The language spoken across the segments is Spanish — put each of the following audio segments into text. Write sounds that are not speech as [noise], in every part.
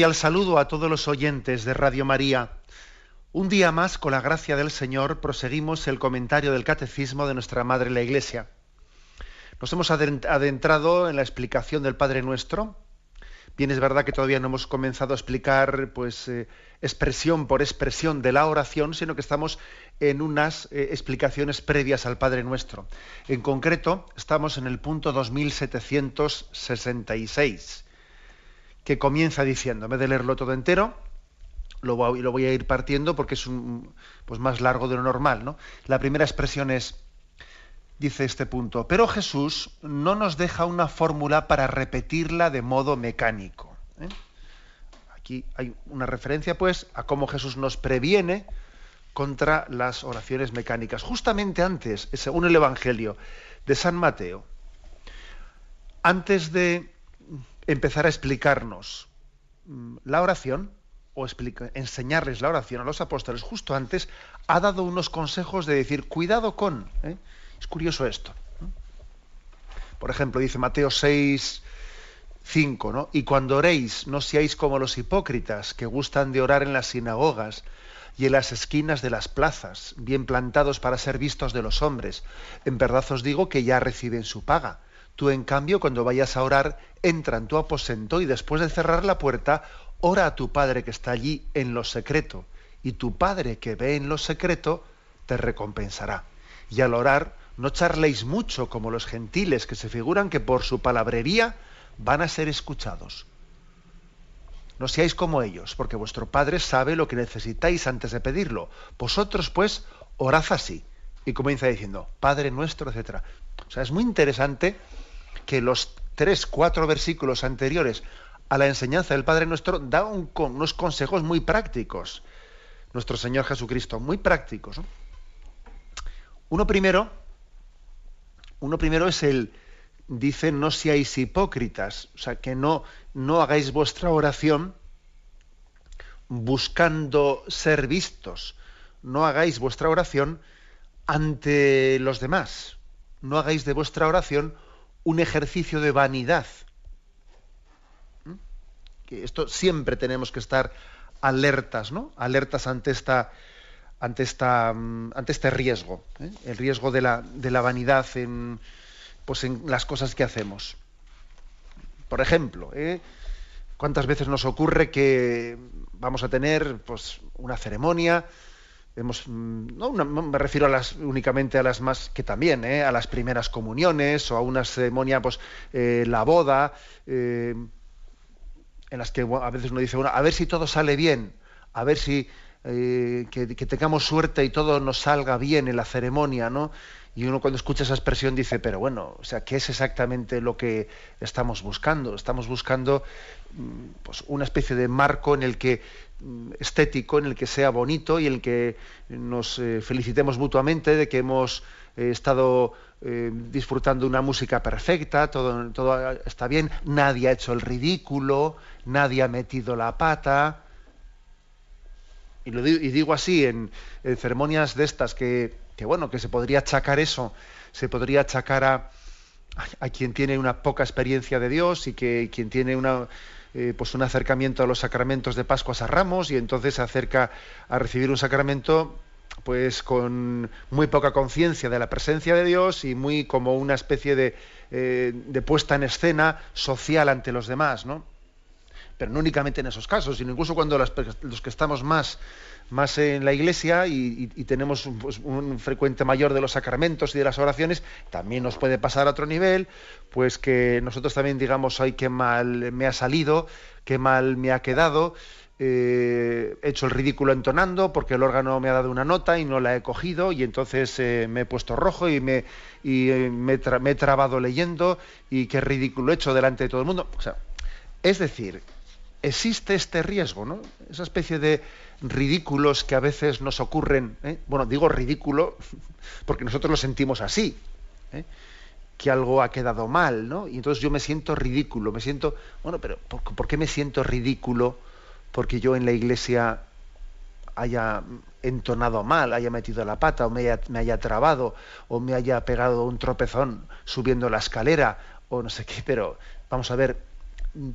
Cordial saludo a todos los oyentes de Radio María. Un día más, con la gracia del Señor, proseguimos el comentario del Catecismo de nuestra Madre la Iglesia. Nos hemos adentrado en la explicación del Padre Nuestro. Bien, es verdad que todavía no hemos comenzado a explicar, pues, eh, expresión por expresión de la oración, sino que estamos en unas eh, explicaciones previas al Padre Nuestro. En concreto, estamos en el punto 2766 que comienza diciendo, en vez de leerlo todo entero, lo voy, lo voy a ir partiendo porque es un, pues más largo de lo normal. ¿no? La primera expresión es, dice este punto, pero Jesús no nos deja una fórmula para repetirla de modo mecánico. ¿eh? Aquí hay una referencia, pues, a cómo Jesús nos previene contra las oraciones mecánicas. Justamente antes, según el Evangelio de San Mateo, antes de empezar a explicarnos mm, la oración o enseñarles la oración a los apóstoles justo antes, ha dado unos consejos de decir, cuidado con. ¿eh? Es curioso esto. Por ejemplo, dice Mateo 6, 5, ¿no? Y cuando oréis, no seáis como los hipócritas que gustan de orar en las sinagogas y en las esquinas de las plazas, bien plantados para ser vistos de los hombres. En verdad os digo que ya reciben su paga. Tú, en cambio, cuando vayas a orar, entra en tu aposento y después de cerrar la puerta, ora a tu Padre que está allí en lo secreto. Y tu Padre que ve en lo secreto, te recompensará. Y al orar, no charléis mucho como los gentiles que se figuran que por su palabrería van a ser escuchados. No seáis como ellos, porque vuestro Padre sabe lo que necesitáis antes de pedirlo. Vosotros, pues, orad así. Y comienza diciendo, Padre nuestro, etc. O sea, es muy interesante que los tres, cuatro versículos anteriores a la enseñanza del Padre Nuestro da unos consejos muy prácticos. Nuestro Señor Jesucristo, muy prácticos. Uno primero, uno primero es el, dice, no seáis hipócritas, o sea, que no, no hagáis vuestra oración buscando ser vistos, no hagáis vuestra oración ante los demás, no hagáis de vuestra oración un ejercicio de vanidad. ¿Mm? Que esto siempre tenemos que estar alertas, ¿no? Alertas ante esta, ante esta, mm, ante este riesgo, ¿eh? el riesgo de la, de la vanidad en, pues en las cosas que hacemos. Por ejemplo, ¿eh? ¿cuántas veces nos ocurre que vamos a tener pues, una ceremonia? Mm, me refiero únicamente a las más, que también, ¿eh? a las primeras comuniones o a una ceremonia, pues eh, la boda, eh, en las que a veces uno dice, bueno, a ver si todo sale bien, a ver si que, que, tengamos suerte y todo nos salga bien en la ceremonia, ¿no? Y uno cuando escucha esa expresión dice, pero bueno, o sea, ¿qué es exactamente lo que estamos buscando? Estamos buscando mm, pues, una especie de marco en el que estético, en el que sea bonito y en el que nos eh, felicitemos mutuamente de que hemos eh, estado eh, disfrutando una música perfecta, todo, todo está bien, nadie ha hecho el ridículo, nadie ha metido la pata. Y, lo digo, y digo así en ceremonias de estas que que bueno, que se podría achacar eso, se podría achacar a, a quien tiene una poca experiencia de Dios y que quien tiene una, eh, pues un acercamiento a los sacramentos de Pascuas a Ramos y entonces se acerca a recibir un sacramento pues con muy poca conciencia de la presencia de Dios y muy como una especie de, eh, de puesta en escena social ante los demás, ¿no? Pero no únicamente en esos casos, sino incluso cuando los que estamos más más en la iglesia y, tenemos pues, un frecuente mayor de los sacramentos y de las oraciones, también nos puede pasar a otro nivel, pues que nosotros también digamos, ay, qué mal me ha salido, qué mal me ha quedado, eh, he hecho el ridículo entonando porque el órgano me ha dado una nota y no la he cogido y entonces eh, me he puesto rojo y me, y, eh, me, me, he trabado leyendo y qué ridículo he hecho delante de todo el mundo. Es decir, existe este riesgo, ¿no? Esa especie de ridículos que a veces nos ocurren, ¿eh? bueno, digo ridículo [laughs] porque nosotros lo sentimos así, ¿eh? que algo ha quedado mal, ¿no? Y entonces yo me siento ridículo, me siento, bueno, pero ¿por, qué me siento ridículo? Porque yo en la iglesia haya entonado mal, haya metido la pata, o me haya, me haya trabado, o me haya pegado un tropezón subiendo la escalera, o no sé qué, pero vamos a ver,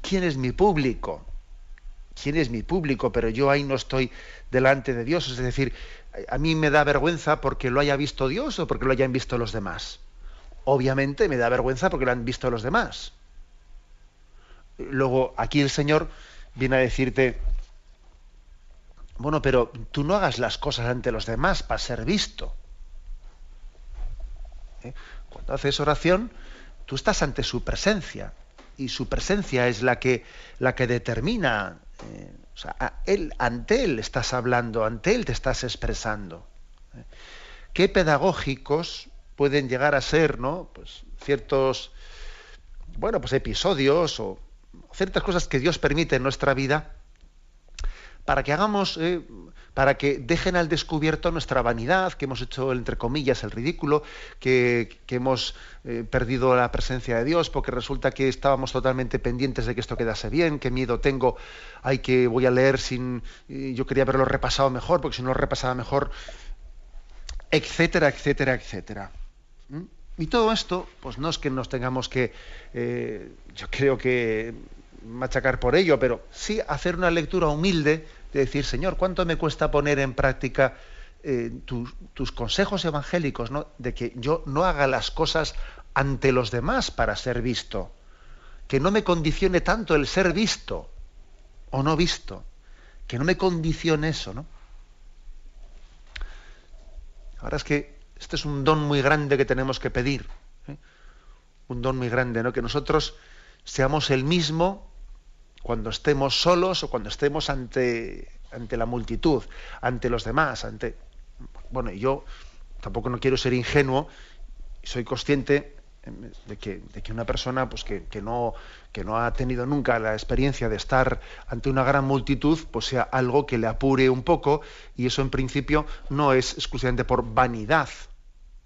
¿quién es mi público? Quién es mi público, pero yo ahí no estoy delante de Dios. Es decir, a mí me da vergüenza porque lo haya visto Dios o porque lo hayan visto los demás. Obviamente me da vergüenza porque lo han visto los demás. Luego, aquí el Señor viene a decirte, bueno, pero tú no hagas las cosas ante los demás para ser visto. ¿Eh? Cuando haces oración, tú estás ante su presencia y su presencia es la que, la que determina eh, o sea, ante él estás hablando, ante él te estás expresando. ¿eh? ¿Qué pedagógicos pueden llegar a ser, ¿no? Pues ciertos, bueno, pues episodios o ciertas cosas que Dios permite en nuestra vida para que hagamos, eh, para que dejen al descubierto nuestra vanidad, que hemos hecho, entre comillas, el ridículo, que, hemos eh, perdido la presencia de Dios, porque resulta que estábamos totalmente pendientes de que esto quedase bien, qué miedo tengo, hay que voy a leer sin, yo quería haberlo repasado mejor, porque si no lo repasaba mejor, etcétera, etcétera, etcétera. ¿Mm? Y todo esto, pues no es que nos tengamos que, eh, yo creo que machacar por ello, pero sí hacer una lectura humilde de decir, Señor, ¿cuánto me cuesta poner en práctica eh, tus consejos evangélicos, de que yo no haga las cosas ante los demás para ser visto, que no me condicione tanto el ser visto o no visto, que no me condicione eso, ¿no? Ahora es que este es un don muy grande que tenemos que pedir, ¿eh? un don muy grande, ¿no? Que nosotros seamos el mismo cuando estemos solos o cuando estemos ante, ante la multitud, ante los demás, ante. Bueno, yo tampoco no quiero ser ingenuo, soy consciente de que, de que una persona pues que, que, no, que no ha tenido nunca la experiencia de estar ante una gran multitud, pues sea algo que le apure un poco, y eso en principio no es exclusivamente por vanidad,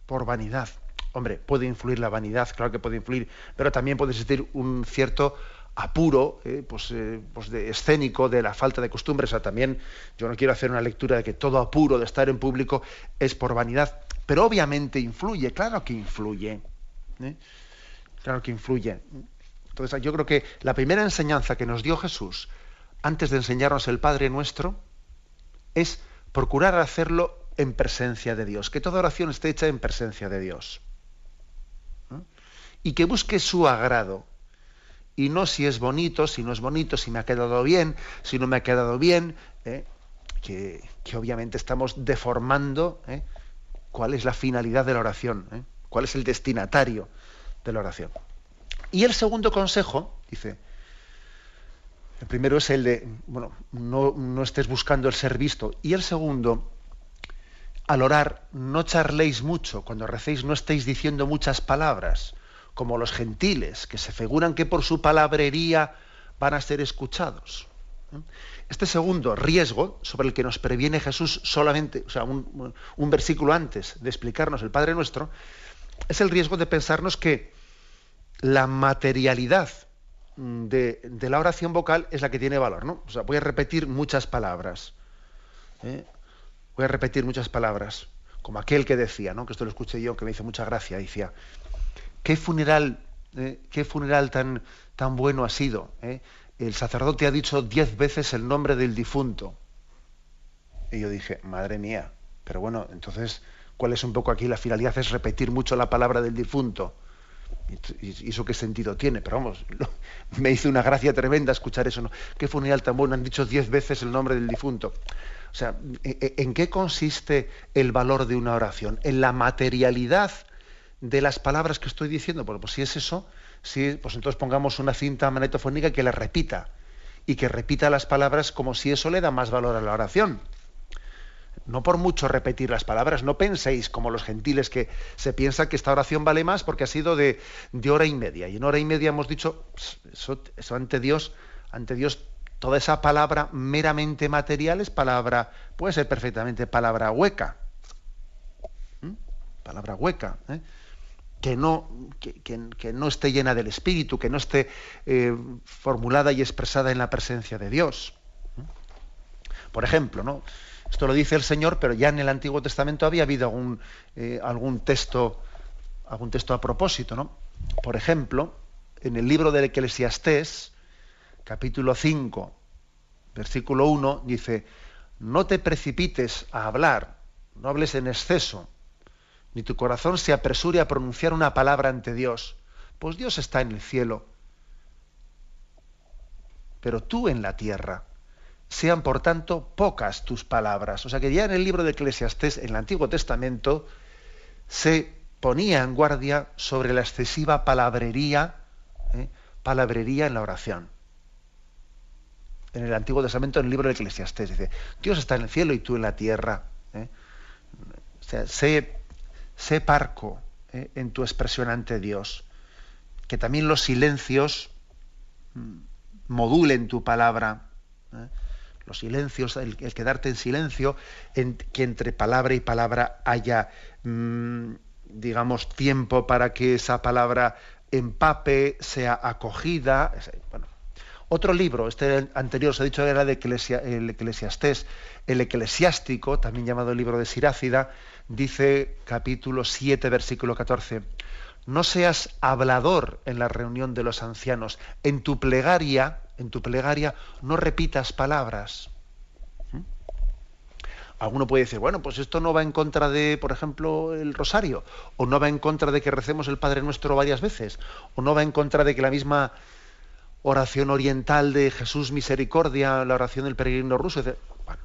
por vanidad. Hombre, puede influir la vanidad, claro que puede influir, pero también puede existir un cierto apuro, eh, pues, eh, pues, de escénico, de la falta de costumbre. O sea, también yo no quiero hacer una lectura de que todo apuro de estar en público es por vanidad, pero obviamente influye, claro que influye. ¿eh? Claro que influye. Entonces, yo creo que la primera enseñanza que nos dio Jesús antes de enseñarnos el Padre Nuestro es procurar hacerlo en presencia de Dios, que toda oración esté hecha en presencia de Dios. Y que busque su agrado, y no si es bonito, si no es bonito, si me ha quedado bien, si no me ha quedado bien, ¿eh? que, obviamente estamos deformando ¿eh? cuál es la finalidad de la oración, ¿eh? cuál es el destinatario de la oración. Y el segundo consejo, dice, el primero es el de, bueno, no, no estés buscando el ser visto, y el segundo, al orar, no charléis mucho, cuando recéis no estéis diciendo muchas palabras, como los gentiles, que se figuran que por su palabrería van a ser escuchados. Este segundo riesgo sobre el que nos previene Jesús solamente, o sea, un, versículo antes de explicarnos el Padre Nuestro, es el riesgo de pensarnos que la materialidad de, la oración vocal es la que tiene valor, ¿no? Voy a repetir muchas palabras. ¿eh? Voy a repetir muchas palabras. Como aquel que decía, ¿no? Que esto lo escuché yo, que me hizo mucha gracia, decía, qué funeral, eh, qué funeral tan, tan bueno ha sido. Eh? El sacerdote ha dicho diez veces el nombre del difunto. Y yo dije, madre mía, pero bueno, entonces, ¿cuál es un poco aquí la finalidad? Es repetir mucho la palabra del difunto. ¿Y eso qué sentido tiene? Pero vamos, [laughs] me hizo una gracia tremenda escuchar eso. ¿no? ¿Qué funeral tan bueno? Han dicho diez veces el nombre del difunto. O sea, ¿en qué consiste el valor de una oración? En la materialidad de las palabras que estoy diciendo? Bueno, pues si es eso, si, pues entonces pongamos una cinta magnetofónica que la repita y que repita las palabras como si eso le da más valor a la oración. No por mucho repetir las palabras, no penséis como los gentiles que se piensa que esta oración vale más porque ha sido de, hora y media. Y en hora y media hemos dicho, eso, eso ante Dios, ante Dios toda esa palabra meramente material es palabra, puede ser perfectamente palabra hueca. ¿Mm? Palabra hueca. ¿eh? Que no, que, no, esté llena del Espíritu, que no esté eh, formulada y expresada en la presencia de Dios. Por ejemplo, ¿no? Esto lo dice el Señor, pero ya en el Antiguo Testamento había habido algún, eh, algún texto, algún texto a propósito, ¿no? Por ejemplo, en el libro del Eclesiastés, capítulo 5, versículo 1, dice, no te precipites a hablar, no hables en exceso, ni tu corazón se apresure a pronunciar una palabra ante Dios, pues Dios está en el cielo, pero tú en la tierra. Sean, por tanto, pocas tus palabras. O sea que ya en el libro de Eclesiastés, en el Antiguo Testamento, se ponía en guardia sobre la excesiva palabrería, ¿eh? palabrería en la oración en el Antiguo Testamento, en el libro de Eclesiastés. Dice, Dios está en el cielo y tú en la tierra. ¿eh? O sea, sé, parco ¿eh? en tu expresión ante Dios. Que también los silencios mm, modulen tu palabra. ¿eh? Los silencios, el, quedarte en silencio, en, que entre palabra y palabra haya, mm, digamos, tiempo para que esa palabra empape, sea acogida. Otro libro, este anterior os he dicho era de el Eclesiastés, el Eclesiástico, también llamado el libro de Sirácida, dice capítulo 7, versículo 14, no seas hablador en la reunión de los ancianos, en tu plegaria, en tu plegaria no repitas palabras. ¿Mm? Alguno puede decir, bueno, pues esto no va en contra de, por ejemplo, el rosario, o no va en contra de que recemos el Padre Nuestro varias veces, o no va en contra de que la misma oración oriental de Jesús Misericordia, la oración del peregrino ruso. Bueno,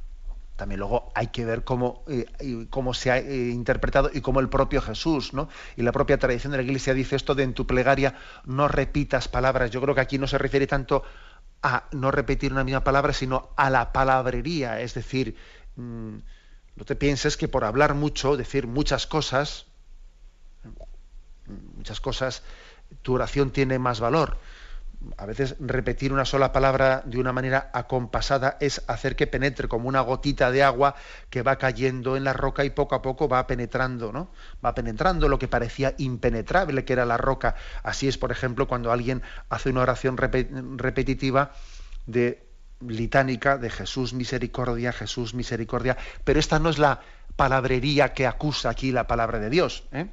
también luego hay que ver cómo, eh, cómo se ha eh, interpretado y cómo el propio Jesús, ¿no? Y la propia tradición de la Iglesia dice esto de en tu plegaria no repitas palabras. Yo creo que aquí no se refiere tanto a no repetir una misma palabra, sino a la palabrería. Es decir, mm, no te pienses que por hablar mucho, decir muchas cosas, muchas cosas, tu oración tiene más valor a veces repetir una sola palabra de una manera acompasada es hacer que penetre como una gotita de agua que va cayendo en la roca y poco a poco va penetrando, ¿no? Va penetrando lo que parecía impenetrable que era la roca. Así es, por ejemplo, cuando alguien hace una oración repetitiva de litánica de Jesús misericordia, Jesús misericordia, pero esta no es la palabrería que acusa aquí la palabra de Dios, ¿eh?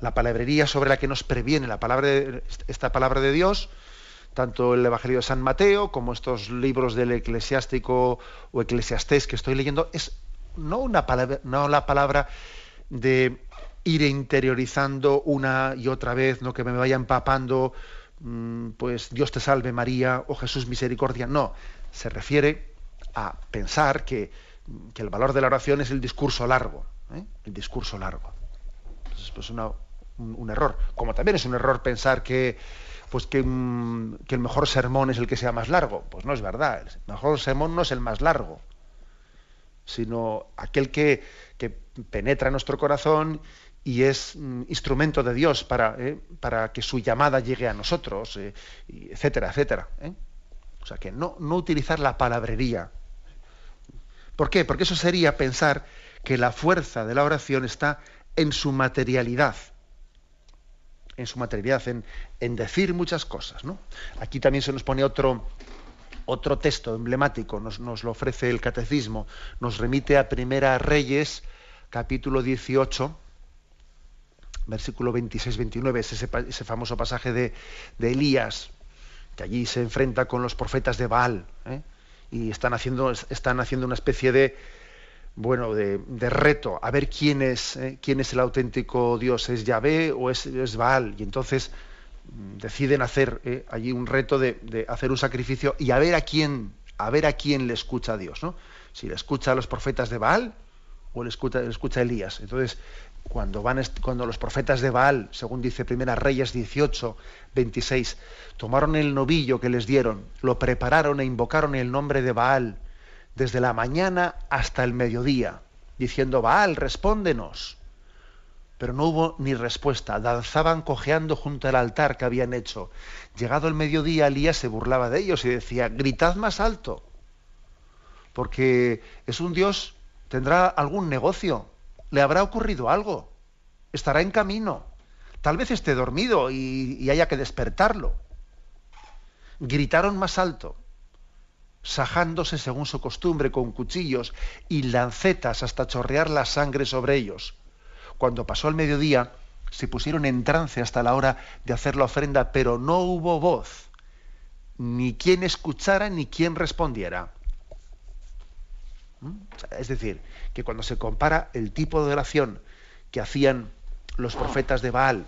La palabrería sobre la que nos previene la palabra de, esta palabra de Dios tanto el Evangelio de San Mateo como estos libros del eclesiástico o eclesiastés que estoy leyendo, es no, una palabra, no la palabra de ir interiorizando una y otra vez, no que me vaya empapando, mm, pues Dios te salve María o Jesús misericordia. No, se refiere a pensar que, el valor de la oración es el discurso largo, ¿eh? el discurso largo. Entonces, pues un error. Como también es un error pensar que pues que, el mejor sermón es el que sea más largo. Pues no es verdad. El mejor sermón no es el más largo, sino aquel que, penetra en nuestro corazón y es mm, instrumento de Dios para, eh, para, que su llamada llegue a nosotros, eh, etcétera, etcétera. ¿eh? O sea que no, no utilizar la palabrería. ¿Por qué? Porque eso sería pensar que la fuerza de la oración está en su materialidad en su materialidad, en, decir muchas cosas. ¿no? Aquí también se nos pone otro, otro texto emblemático, nos, lo ofrece el catecismo, nos remite a Primera Reyes, capítulo 18, versículo 26-29, ese, ese, famoso pasaje de, Elías, que allí se enfrenta con los profetas de Baal, ¿eh? y están haciendo, están haciendo una especie de, bueno, de, reto, a ver quién es, eh, quién es el auténtico Dios, es Yahvé o es, es Baal. Y entonces mm, deciden hacer eh, allí un reto de, hacer un sacrificio y a ver a quién, a ver a quién le escucha Dios, ¿no? Si le escucha a los profetas de Baal o le escucha, le escucha a Elías. Entonces, cuando, van, cuando los profetas de Baal, según dice Primera Reyes 18, 26, tomaron el novillo que les dieron, lo prepararon e invocaron el nombre de Baal, desde la mañana hasta el mediodía, diciendo, Baal, respóndenos. pero no hubo ni respuesta. Danzaban cojeando junto al altar que habían hecho. Llegado el mediodía, Elías se burlaba de ellos y decía, gritad más alto, porque es un Dios, tendrá algún negocio, le habrá ocurrido algo, estará en camino, tal vez esté dormido y, y haya que despertarlo. Gritaron más alto, sajándose según su costumbre con cuchillos y lancetas hasta chorrear la sangre sobre ellos cuando pasó el mediodía, se pusieron en trance hasta la hora de hacer la ofrenda, pero no hubo voz, ni quien escuchara ni quien respondiera. ¿Mm? Es decir, que cuando se compara el tipo de oración que hacían los profetas de Baal,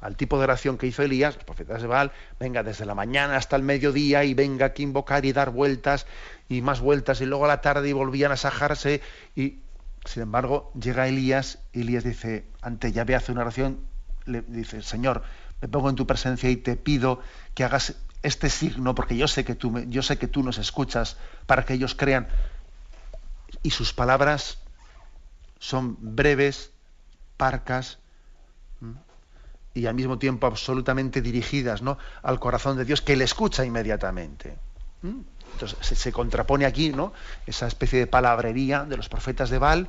al tipo de oración que hizo Elías, los profetas de Baal, venga desde la mañana hasta el mediodía y venga aquí invocar y dar vueltas y más vueltas y luego a la tarde y volvían a sajarse y sin embargo, llega Elías y Elías dice, ante Yahvé hace una oración, le dice, Señor, me pongo en tu presencia y te pido que hagas este signo, porque yo sé que tú, yo sé que tú nos escuchas, para que ellos crean. Y sus palabras son breves, parcas, y al mismo tiempo absolutamente dirigidas ¿no? al corazón de Dios, que le escucha inmediatamente. Entonces se, contrapone aquí ¿no? esa especie de palabrería de los profetas de Baal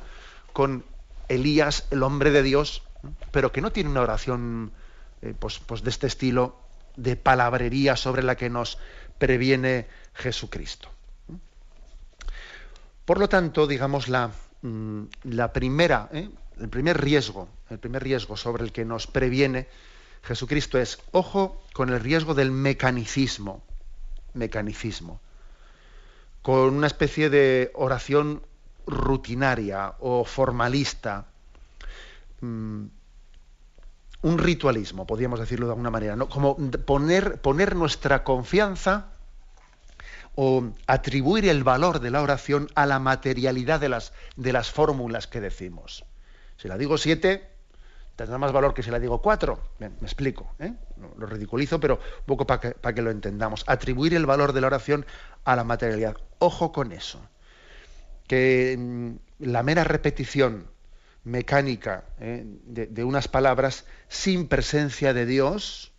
con Elías, el hombre de Dios, pero que no tiene una oración eh, pues, pues, de este estilo de palabrería sobre la que nos previene Jesucristo. Por lo tanto, digamos, la, mm, la primera, ¿eh? El primer riesgo, el primer riesgo sobre el que nos previene Jesucristo es, ojo con el riesgo del mecanicismo, mecanicismo con una especie de oración rutinaria o formalista, mm, un ritualismo, podríamos decirlo de alguna manera, ¿no? como poner, nuestra confianza o atribuir el valor de la oración a la materialidad de las fórmulas que decimos. Si la digo siete, tendrá más valor que si la digo cuatro. me explico. ¿eh? Lo ridiculizo, pero un poco para que, lo entendamos. Atribuir el valor de la oración a la materialidad. Ojo con eso. Que mm, la mera repetición mecánica ¿eh? de, de, unas palabras sin presencia de Dios,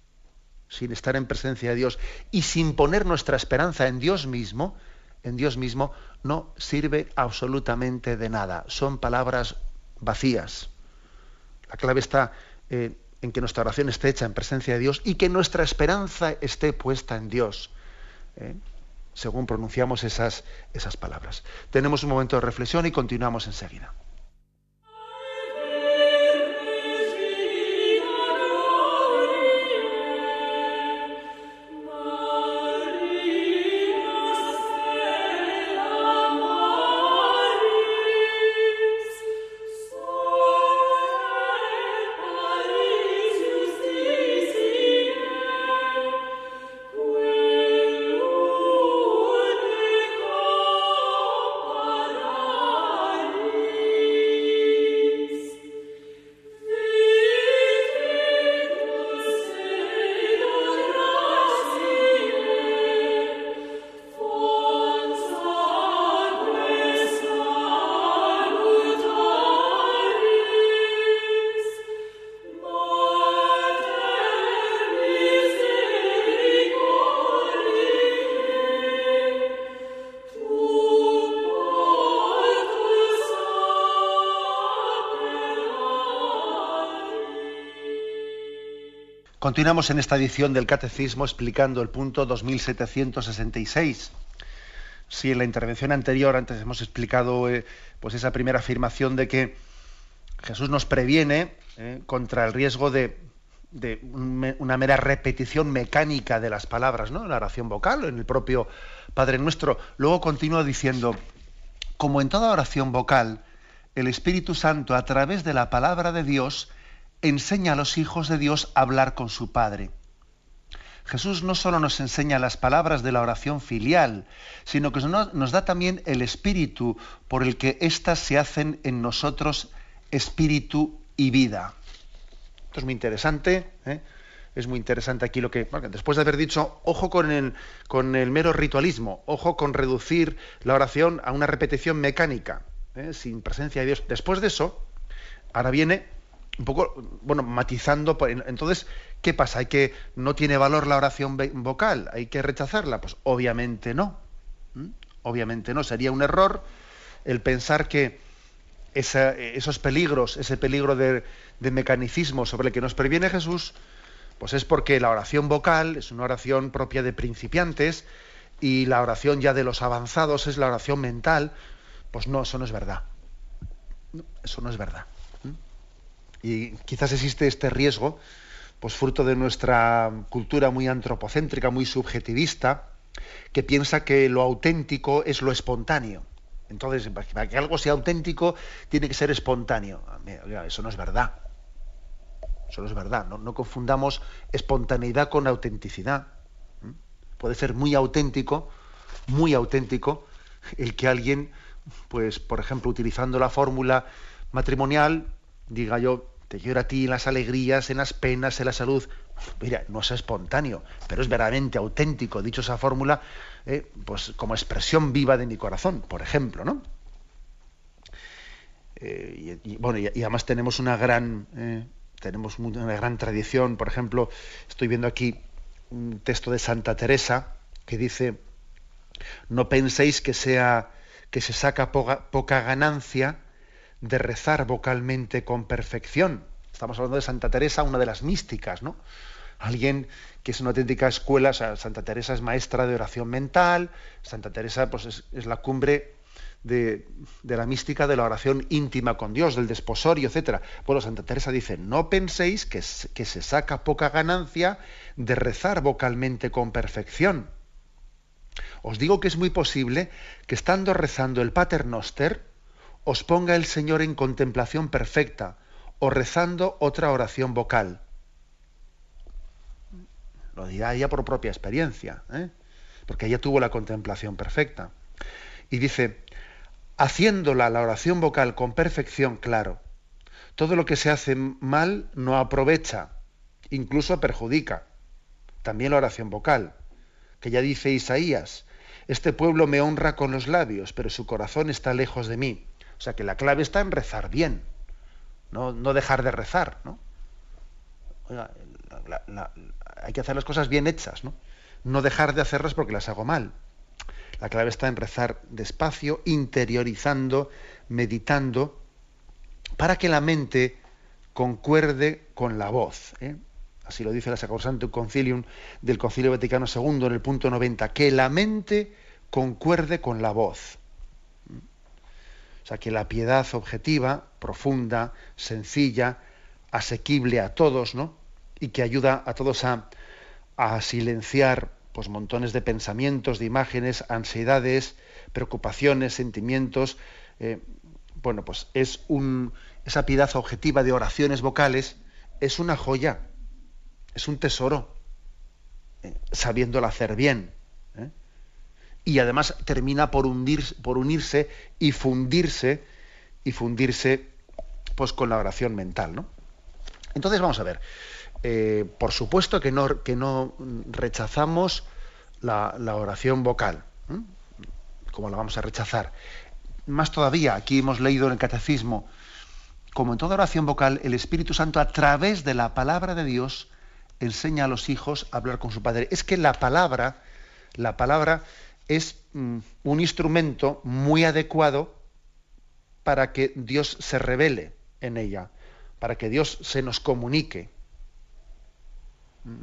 sin estar en presencia de Dios y sin poner nuestra esperanza en Dios mismo, en Dios mismo, no sirve absolutamente de nada. Son palabras vacías. La clave está eh, en que nuestra oración esté hecha en presencia de Dios y que nuestra esperanza esté puesta en Dios, ¿eh? según pronunciamos esas, esas palabras. Tenemos un momento de reflexión y continuamos enseguida. Continuamos en esta edición del Catecismo explicando el punto 2766. Si en la intervención anterior, antes hemos explicado eh, pues esa primera afirmación de que Jesús nos previene eh, contra el riesgo de, una mera repetición mecánica de las palabras, ¿no? En la oración vocal, en el propio Padre Nuestro. Luego continúa diciendo, como en toda oración vocal, el Espíritu Santo, a través de la palabra de Dios, enseña a los hijos de Dios a hablar con su Padre. Jesús no solo nos enseña las palabras de la oración filial, sino que nos da también el espíritu por el que éstas se hacen en nosotros espíritu y vida. Esto es muy interesante. ¿eh? Es muy interesante aquí lo que, después de haber dicho, ojo con el, con el mero ritualismo, ojo con reducir la oración a una repetición mecánica, ¿eh? sin presencia de Dios. Después de eso, ahora viene un poco, bueno, matizando. Entonces, ¿qué pasa? ¿Hay que no tiene valor la oración vocal? ¿Hay que rechazarla? Pues obviamente no. Obviamente no. Sería un error el pensar que esos peligros, ese peligro de mecanicismo sobre el que nos previene Jesús, pues es porque la oración vocal es una oración propia de principiantes y la oración ya de los avanzados es la oración mental. Pues no, eso no es verdad. eso no es verdad. Y quizás existe este riesgo, pues fruto de nuestra cultura muy antropocéntrica, muy subjetivista, que piensa que lo auténtico es lo espontáneo. Entonces, para que algo sea auténtico, tiene que ser espontáneo. Eso no es verdad. Eso no es verdad. No, confundamos espontaneidad con autenticidad. Puede ser muy auténtico, muy auténtico, el que alguien, pues, por ejemplo, utilizando la fórmula matrimonial, diga yo, te quiero a ti en las alegrías, en las penas, en la salud. Mira, no es espontáneo, pero es verdaderamente auténtico, dicho esa fórmula, eh, pues como expresión viva de mi corazón, por ejemplo, ¿no? Eh, y, además tenemos una gran, eh, tenemos una gran tradición, por ejemplo, estoy viendo aquí un texto de Santa Teresa que dice, no penséis que sea que se saca poca ganancia de rezar vocalmente con perfección. Estamos hablando de Santa Teresa, una de las místicas, ¿no? Alguien que es una auténtica escuela, Santa Teresa es maestra de oración mental, Santa Teresa pues, es, la cumbre de, la mística de la oración íntima con Dios, del desposorio, etc. Bueno, Santa Teresa dice, no penséis que, que se saca poca ganancia de rezar vocalmente con perfección. Os digo que es muy posible que estando rezando el Pater Noster, os ponga el Señor en contemplación perfecta o rezando otra oración vocal. Lo dirá ella por propia experiencia, ¿eh? porque ella tuvo la contemplación perfecta. Y dice, haciéndola la oración vocal con perfección, claro, todo lo que se hace mal no aprovecha, incluso perjudica. También la oración vocal, que ya dice Isaías, este pueblo me honra con los labios, pero su corazón está lejos de mí. O sea que la clave está en rezar bien, no, dejar de rezar, ¿no? hay que hacer las cosas bien hechas, ¿no? No dejar de hacerlas porque las hago mal. La clave está en rezar despacio, interiorizando, meditando, para que la mente concuerde con la voz. ¿eh? Así lo dice la Sacrosantum Concilium del Concilio Vaticano II en el punto 90, que la mente concuerde con la voz. O sea, que la piedad objetiva, profunda, sencilla, asequible a todos, ¿no? Y que ayuda a todos a, silenciar pues montones de pensamientos, de imágenes, ansiedades, preocupaciones, sentimientos. Eh, bueno, pues es esa piedad objetiva de oraciones vocales es una joya, es un tesoro, eh, sabiéndola hacer bien y además termina por, por unirse y fundirse y fundirse pues con la oración mental. ¿no? Entonces vamos a ver, eh, por supuesto que no, que no rechazamos la, oración vocal, como la vamos a rechazar. Más todavía, aquí hemos leído en el catecismo, como en toda oración vocal, el Espíritu Santo a través de la palabra de Dios enseña a los hijos a hablar con su padre. Es que la palabra, la palabra es mm, un instrumento muy adecuado para que Dios se revele en ella, para que Dios se nos comunique. Mm,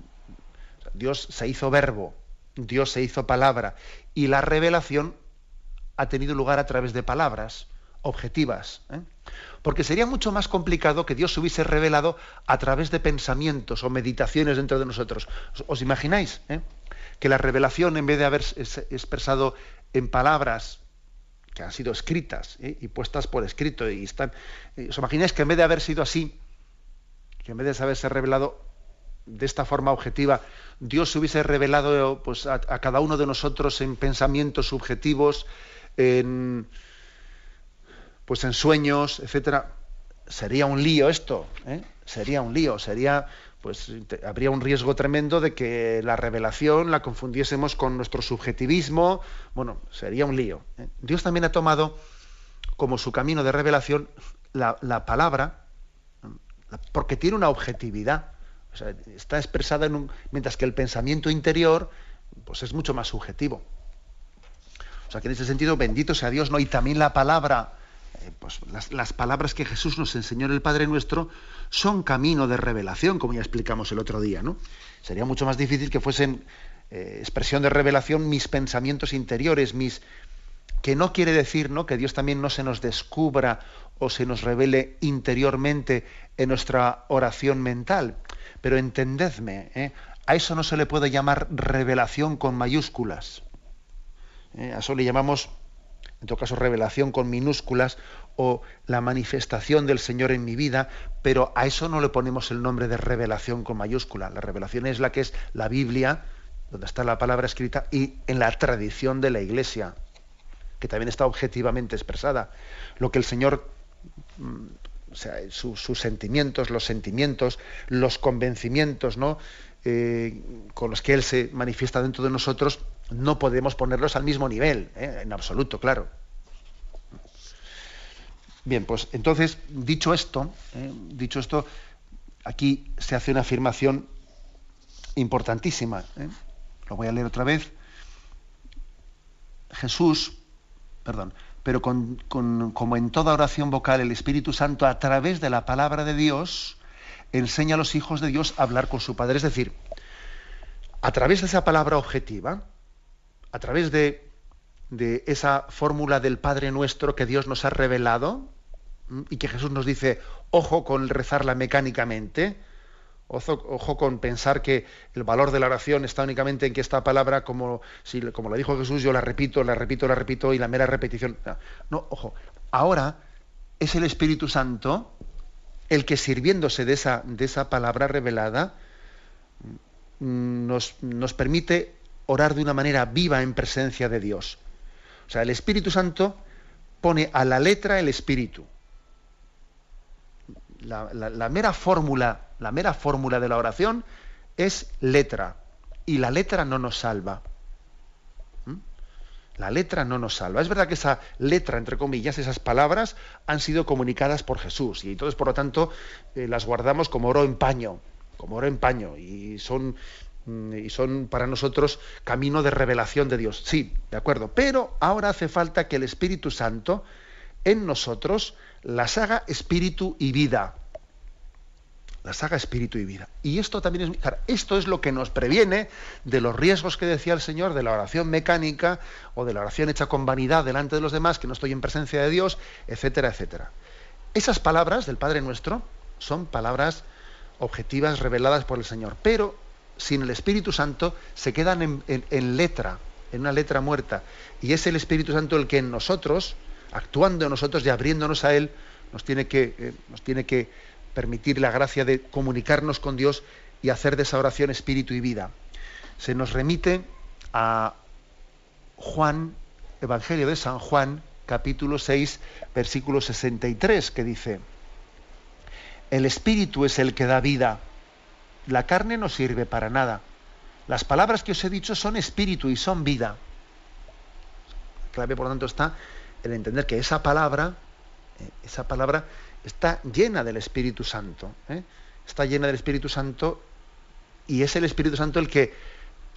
Dios se hizo verbo, Dios se hizo palabra, y la revelación ha tenido lugar a través de palabras objetivas. ¿eh? Porque sería mucho más complicado que Dios se hubiese revelado a través de pensamientos o meditaciones dentro de nosotros. ¿Os, imagináis? Eh? Que la revelación, en vez de haber expresado en palabras que han sido escritas ¿eh? y puestas por escrito y están. Eh, ¿Os imagináis que en vez de haber sido así, que en vez de haberse revelado de esta forma objetiva, Dios se hubiese revelado pues, a, cada uno de nosotros en pensamientos subjetivos, en, pues en sueños, etcétera? Sería un lío esto, ¿eh? sería un lío, sería pues habría un riesgo tremendo de que la revelación la confundiésemos con nuestro subjetivismo. Bueno, sería un lío. ¿eh? Dios también ha tomado como su camino de revelación la, palabra, porque tiene una objetividad. está expresada en un, mientras que el pensamiento interior pues es mucho más subjetivo. O sea que en ese sentido, bendito sea Dios, ¿no? Y también la palabra, eh, pues las, palabras que Jesús nos enseñó en el Padre Nuestro son camino de revelación, como ya explicamos el otro día, ¿no? Sería mucho más difícil que fuesen eh, expresión de revelación mis pensamientos interiores, mis que no quiere decir ¿no? que Dios también no se nos descubra o se nos revele interiormente en nuestra oración mental. Pero entendedme, ¿eh? a eso no se le puede llamar revelación con mayúsculas. ¿eh? A eso le llamamos, en todo caso, revelación con minúsculas o la manifestación del Señor en mi vida, pero a eso no le ponemos el nombre de revelación con mayúscula. La revelación es la que es la Biblia, donde está la palabra escrita, y en la tradición de la Iglesia, que también está objetivamente expresada. Lo que el Señor mm, o sea, sus sentimientos, los sentimientos, los convencimientos, ¿no? Eh, con los que Él se manifiesta dentro de nosotros, no podemos ponerlos al mismo nivel, ¿eh? en absoluto, claro. Bien, pues entonces, dicho esto, ¿eh? dicho esto, aquí se hace una afirmación importantísima. Lo voy a leer otra vez. Jesús, perdón, pero como en toda oración vocal, el Espíritu Santo, a través de la palabra de Dios, enseña a los hijos de Dios a hablar con su Padre. Es decir, a través de esa palabra objetiva, a través de, esa fórmula del Padre nuestro que Dios nos ha revelado y que Jesús nos dice, ojo con rezarla mecánicamente, Ojo, con pensar que el valor de la oración está únicamente en que esta palabra, como, si, como la dijo Jesús, yo la repito, la repito, la repito y la mera repetición. No, ojo. Ahora es el Espíritu Santo el que sirviéndose de esa, de esa palabra revelada mm, nos, nos permite orar de una manera viva en presencia de Dios. O sea, el Espíritu Santo pone a la letra el Espíritu. La, mera fórmula, la mera fórmula de la oración es letra. Y la letra no nos salva. La letra no nos salva. Es verdad que esa letra, entre comillas, esas palabras, han sido comunicadas por Jesús y entonces, por lo tanto, eh, las guardamos como oro en paño, como oro en paño y son, mm, y son para nosotros camino de revelación de Dios. Sí, de acuerdo. Pero ahora hace falta que el Espíritu Santo en nosotros las haga espíritu y vida la saga espíritu y vida. Y esto también es, esto es lo que nos previene de los riesgos que decía el Señor de la oración mecánica o de la oración hecha con vanidad delante de los demás, que no estoy en presencia de Dios, etcétera, etcétera. Esas palabras del Padre Nuestro son palabras objetivas reveladas por el Señor, pero sin el Espíritu Santo se quedan en, letra, en una letra muerta. Y es el Espíritu Santo el que en nosotros, actuando nosotros y abriéndonos a Él, nos tiene que, eh, nos tiene que permitir la gracia de comunicarnos con Dios y hacer de esa oración espíritu y vida. Se nos remite a Juan, Evangelio de San Juan, capítulo 6, versículo 63, que dice, el espíritu es el que da vida, la carne no sirve para nada. Las palabras que os he dicho son espíritu y son vida. La clave, por lo tanto, está en entender que esa palabra, eh, esa palabra está llena del Espíritu Santo. ¿eh? Está llena del Espíritu Santo y es el Espíritu Santo el que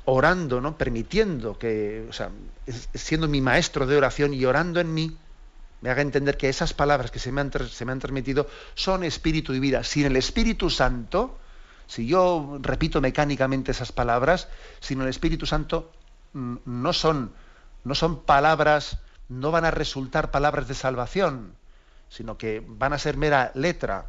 orando, ¿no? permitiendo que, o sea, siendo mi maestro de oración y orando en mí, me haga entender que esas palabras que se me han, se me han transmitido son espíritu y vida. Sin el Espíritu Santo, si yo repito mecánicamente esas palabras, sin el Espíritu Santo mm, no son, no son palabras, no van a resultar palabras de salvación sino que van a ser mera letra,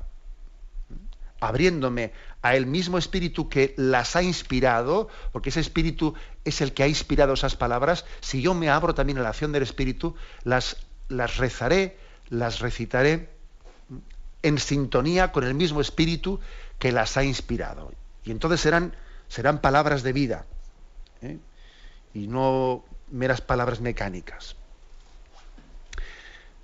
abriéndome a el mismo espíritu que las ha inspirado, porque ese espíritu es el que ha inspirado esas palabras, si yo me abro también a la acción del espíritu, las, las rezaré, las recitaré en sintonía con el mismo espíritu que las ha inspirado. Y entonces serán, serán palabras de vida ¿eh? y no meras palabras mecánicas.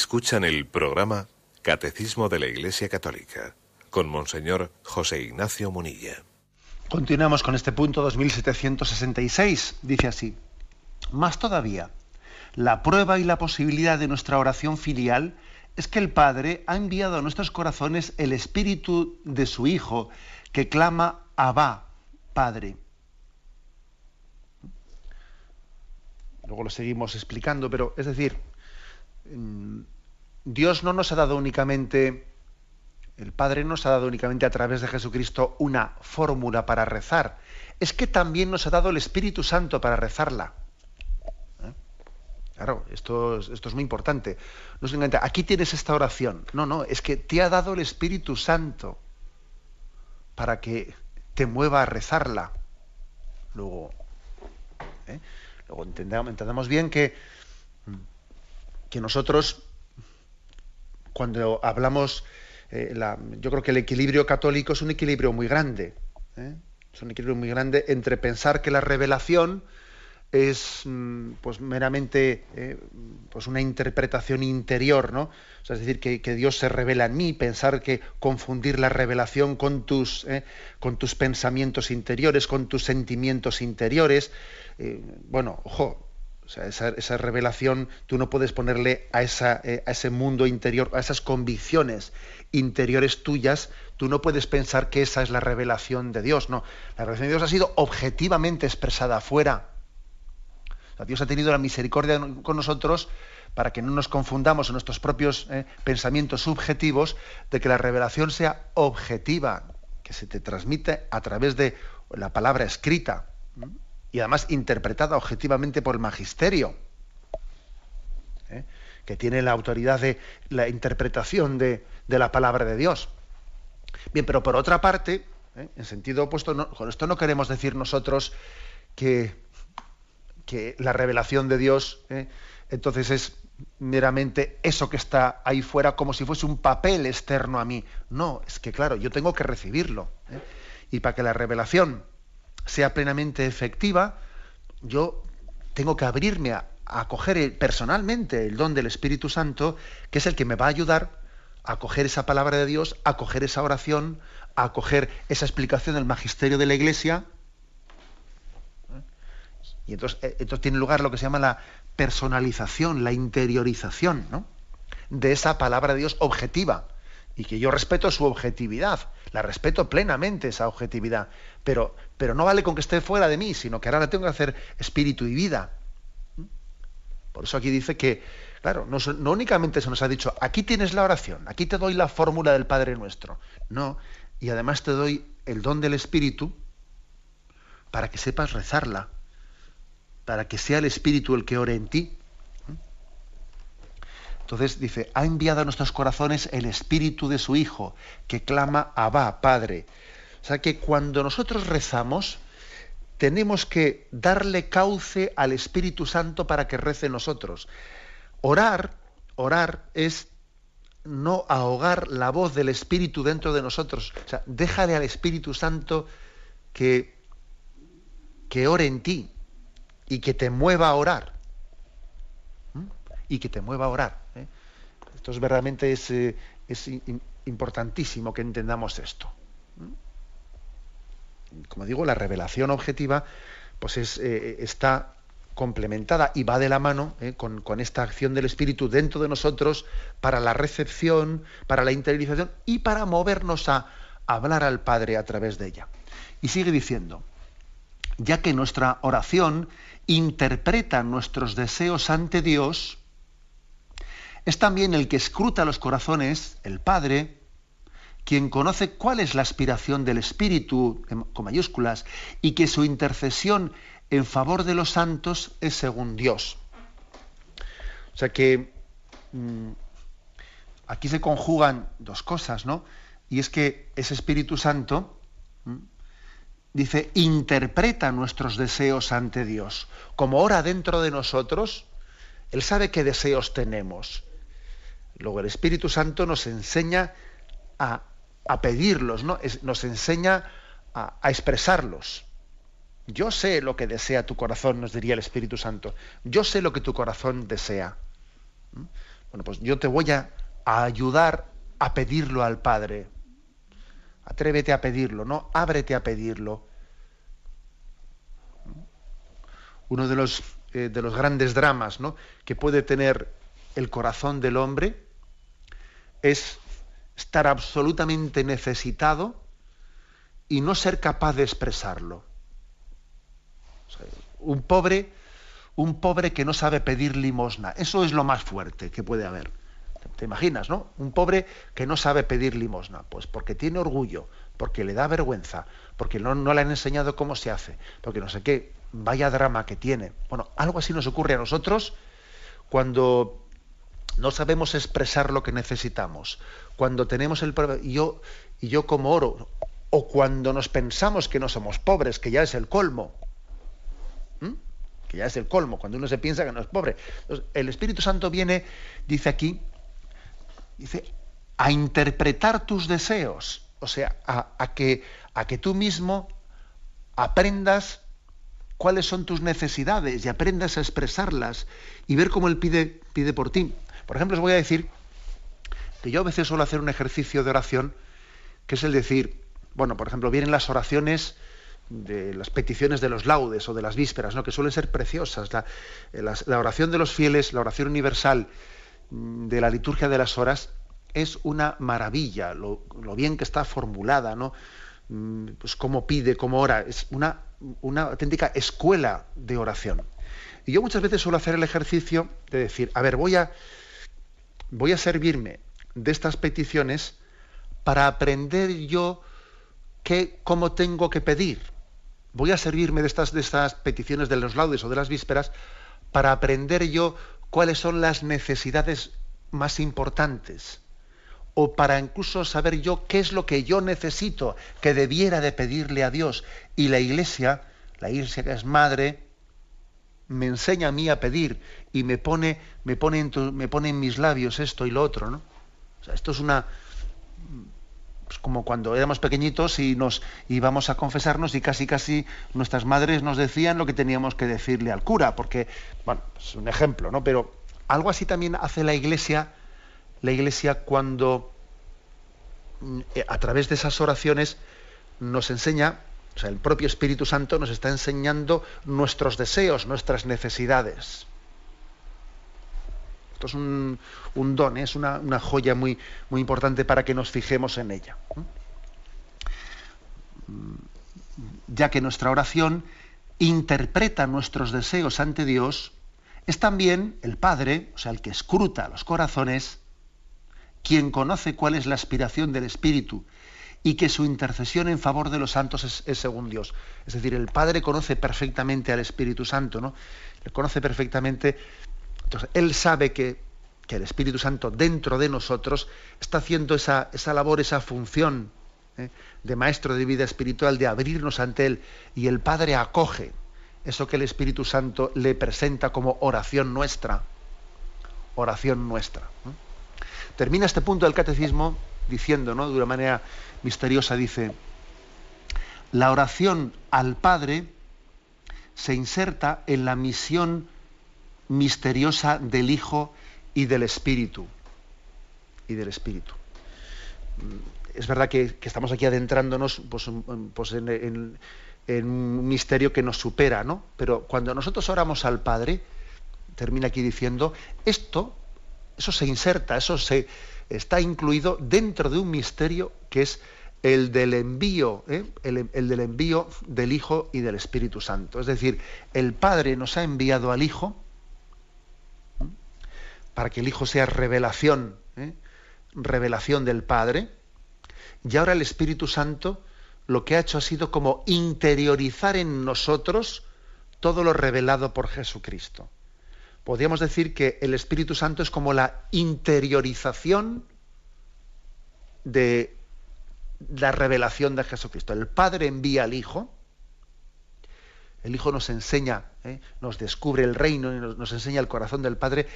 Escuchan el programa Catecismo de la Iglesia Católica con Monseñor José Ignacio Munilla. Continuamos con este punto 2766. Dice así, más todavía, la prueba y la posibilidad de nuestra oración filial es que el Padre ha enviado a nuestros corazones el espíritu de su Hijo, que clama Abba, Padre. Luego lo seguimos explicando, pero es decir, Dios no nos ha dado únicamente, el Padre nos ha dado únicamente a través de Jesucristo una fórmula para rezar, es que también nos ha dado el Espíritu Santo para rezarla. ¿Eh? Claro, esto, esto, es muy importante. No es únicamente, aquí tienes esta oración. No, no, es que te ha dado el Espíritu Santo para que te mueva a rezarla. Luego, ¿eh? Luego entendamos, bien que, que nosotros, cuando hablamos, eh, yo creo que el equilibrio católico es un equilibrio muy grande. ¿eh? Es un equilibrio muy grande entre pensar que la revelación es mm, pues meramente eh, pues una interpretación interior, ¿no? es decir, que, Dios se revela en mí, pensar que confundir la revelación con tus, con tus pensamientos interiores, con tus sentimientos interiores. Bueno, ojo, esa, revelación tú no puedes ponerle a, esa, a ese mundo interior, a esas convicciones interiores tuyas, tú no puedes pensar que esa es la revelación de Dios. No, la revelación de Dios ha sido objetivamente expresada afuera Dios ha tenido la misericordia con nosotros para que no nos confundamos en nuestros propios eh, pensamientos subjetivos, de que la revelación sea objetiva, que se te transmite a través de la palabra escrita y además interpretada objetivamente por el magisterio, ¿eh? que tiene la autoridad de la interpretación de, la palabra de Dios. Bien, pero por otra parte, ¿eh? en sentido opuesto, con esto no queremos decir nosotros que que la revelación de Dios ¿eh? entonces es meramente eso que está ahí fuera como si fuese un papel externo a mí. No, es que claro, yo tengo que recibirlo. Y para que la revelación sea plenamente efectiva, yo tengo que abrirme a, acoger personalmente el don del Espíritu Santo, que es el que me va a ayudar a acoger esa palabra de Dios, a acoger esa oración, a acoger esa explicación del magisterio de la Iglesia, y eh, entonces, tiene lugar lo que se llama la personalización, la interiorización de esa palabra de Dios objetiva. Y que yo respeto su objetividad, la respeto plenamente esa objetividad, pero, pero no vale con que esté fuera de mí, sino que ahora la tengo que hacer espíritu y vida. Por eso aquí dice que, claro, no, no, únicamente se nos ha dicho, aquí tienes la oración, aquí te doy la fórmula del Padre Nuestro. No, y además te doy el don del Espíritu para que sepas rezarla para que sea el Espíritu el que ore en ti. Entonces dice, ha enviado a nuestros corazones el Espíritu de su Hijo, que clama Abba, Padre. O sea que cuando nosotros rezamos, tenemos que darle cauce al Espíritu Santo para que rece nosotros. Orar, orar es no ahogar la voz del Espíritu dentro de nosotros. O sea, déjale al Espíritu Santo que, que ore en ti y que te mueva a orar. ¿Mm? Y que te mueva a orar. ¿eh? Esto es verdaderamente es, eh, importantísimo que entendamos esto. ¿Mm? Como digo, la revelación objetiva pues es, eh, está complementada y va de la mano con, con, esta acción del Espíritu dentro de nosotros para la recepción, para la interiorización y para movernos a hablar al Padre a través de ella. Y sigue diciendo, ya que nuestra oración interpreta nuestros deseos ante Dios, es también el que escruta los corazones, el Padre, quien conoce cuál es la aspiración del Espíritu, con mayúsculas, y que su intercesión en favor de los santos es según Dios. O sea que mm, aquí se conjugan dos cosas, ¿no? Y es que ese Espíritu Santo, dice, interpreta nuestros deseos ante Dios. Como ora dentro de nosotros, Él sabe qué deseos tenemos. Luego el Espíritu Santo nos enseña a, pedirlos, ¿no? nos enseña a, expresarlos. Yo sé lo que desea tu corazón, nos diría el Espíritu Santo. Yo sé lo que tu corazón desea. ¿Mm? Bueno, pues yo te voy a, a ayudar a pedirlo al Padre. Atrévete a pedirlo, ¿no? Ábrete a pedirlo. Uno de los, eh, de los grandes dramas ¿no? que puede tener el corazón del hombre es estar absolutamente necesitado y no ser capaz de expresarlo. un pobre, un pobre que no sabe pedir limosna, eso es lo más fuerte que puede haber. ¿Te imaginas, no? Un pobre que no sabe pedir limosna, pues porque tiene orgullo, porque le da vergüenza, porque no, no, le han enseñado cómo se hace, porque no sé qué, vaya drama que tiene. Bueno, algo así nos ocurre a nosotros cuando no sabemos expresar lo que necesitamos, cuando tenemos el y yo y yo como oro, o cuando nos pensamos que no somos pobres, que ya es el colmo. que ya es el colmo, cuando uno se piensa que no es pobre. el Espíritu Santo viene, dice aquí, dice, a interpretar tus deseos, o sea, a, que, a que tú mismo aprendas cuáles son tus necesidades y aprendas a expresarlas y ver cómo Él pide, pide por ti. Por ejemplo, os voy a decir que yo a veces suelo hacer un ejercicio de oración, que es el decir, bueno, por ejemplo, vienen las oraciones de las peticiones de los laudes o de las vísperas, ¿no? que suelen ser preciosas. La, la oración de los fieles, la oración universal, de la liturgia de las horas es una maravilla, lo, bien que está formulada, ¿no? Mm, pues cómo pide, cómo ora, es una auténtica escuela de oración. Y yo muchas veces suelo hacer el ejercicio de decir, a ver, voy a, voy a servirme de estas peticiones para aprender yo qué, cómo tengo que pedir. Voy a servirme de estas, de estas peticiones de los laudes o de las vísperas para aprender yo cuáles son las necesidades más importantes o para incluso saber yo qué es lo que yo necesito, que debiera de pedirle a Dios. Y la iglesia, la iglesia que es madre, me enseña a mí a pedir y me pone, me pone, en, me pone en mis labios esto y lo otro, ¿no? O sea, esto es una pues como cuando éramos pequeñitos y nos íbamos a confesarnos y casi casi nuestras madres nos decían lo que teníamos que decirle al cura, porque, bueno, es un ejemplo, ¿no? Pero algo así también hace la iglesia, la iglesia cuando mm, eh, a través de esas oraciones nos enseña, o sea, el propio Espíritu Santo nos está enseñando nuestros deseos, nuestras necesidades. Esto es un, don, ¿eh? es una, joya muy, muy importante para que nos fijemos en ella. Ya que nuestra oración interpreta nuestros deseos ante Dios, es también el Padre, o sea, el que escruta los corazones, quien conoce cuál es la aspiración del Espíritu y que su intercesión en favor de los santos es, según Dios. Es decir, el Padre conoce perfectamente al Espíritu Santo, ¿no? Le conoce perfectamente entonces, Él sabe que, el Espíritu Santo dentro de nosotros está haciendo esa, labor, esa función ¿eh? de maestro de vida espiritual, de abrirnos ante Él, y el Padre acoge eso que el Espíritu Santo le presenta como oración nuestra. Oración nuestra. Termina este punto del catecismo diciendo, ¿no? de una manera misteriosa, dice, la oración al Padre se inserta en la misión misteriosa del Hijo y del Espíritu. Y del Espíritu. Es verdad que, estamos aquí adentrándonos pues, pues en, un misterio que nos supera, ¿no? Pero cuando nosotros oramos al Padre, termina aquí diciendo, esto, eso se inserta, eso se está incluido dentro de un misterio que es el del envío, ¿eh? el, el, del envío del Hijo y del Espíritu Santo. Es decir, el Padre nos ha enviado al Hijo, para que el Hijo sea revelación, ¿eh? revelación del Padre. Y ahora el Espíritu Santo lo que ha hecho ha sido como interiorizar en nosotros todo lo revelado por Jesucristo. Podríamos decir que el Espíritu Santo es como la interiorización de la revelación de Jesucristo. El Padre envía al Hijo, el Hijo nos enseña, ¿eh? nos descubre el reino y nos, enseña el corazón del Padre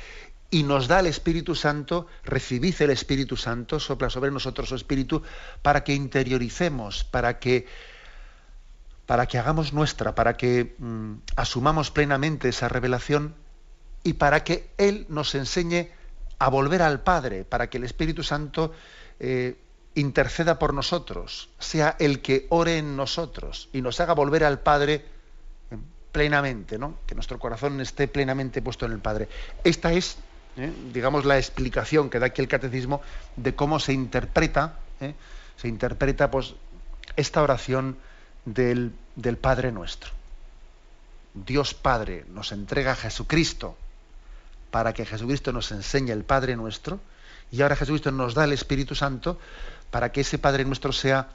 y nos da el Espíritu Santo, recibid el Espíritu Santo, sopla sobre nosotros su Espíritu, para que interioricemos, para que, para que hagamos nuestra, para que mm, asumamos plenamente esa revelación y para que Él nos enseñe a volver al Padre para que el Espíritu Santo eh, interceda por nosotros, sea el que ore en nosotros y nos haga volver al Padre plenamente, ¿no? que nuestro corazón esté plenamente puesto en el Padre. Esta es, ¿eh? digamos, la explicación que da aquí el catecismo de cómo se interpreta, ¿eh? se interpreta pues, esta oración del, del Padre nuestro. Dios Padre nos entrega a Jesucristo para que Jesucristo nos enseñe el Padre nuestro, y ahora Jesucristo nos da el Espíritu Santo para que ese Padre nuestro sea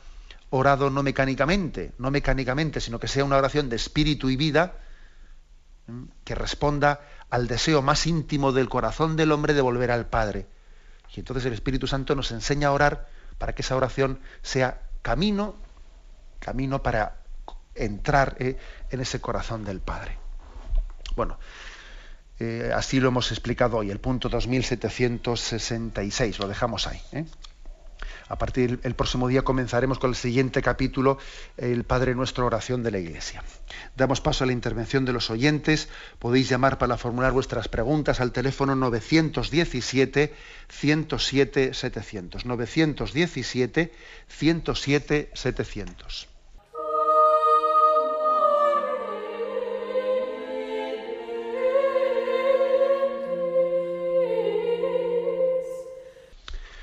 orado no mecánicamente, no mecánicamente, sino que sea una oración de espíritu y vida que responda al deseo más íntimo del corazón del hombre de volver al Padre. Y entonces el Espíritu Santo nos enseña a orar para que esa oración sea camino, camino para entrar eh, en ese corazón del Padre. Bueno, eh, así lo hemos explicado hoy, el punto 2766, lo dejamos ahí. ¿eh? A partir del próximo día comenzaremos con el siguiente capítulo, el Padre Nuestro, oración de la Iglesia. Damos paso a la intervención de los oyentes. Podéis llamar para formular vuestras preguntas al teléfono 917 107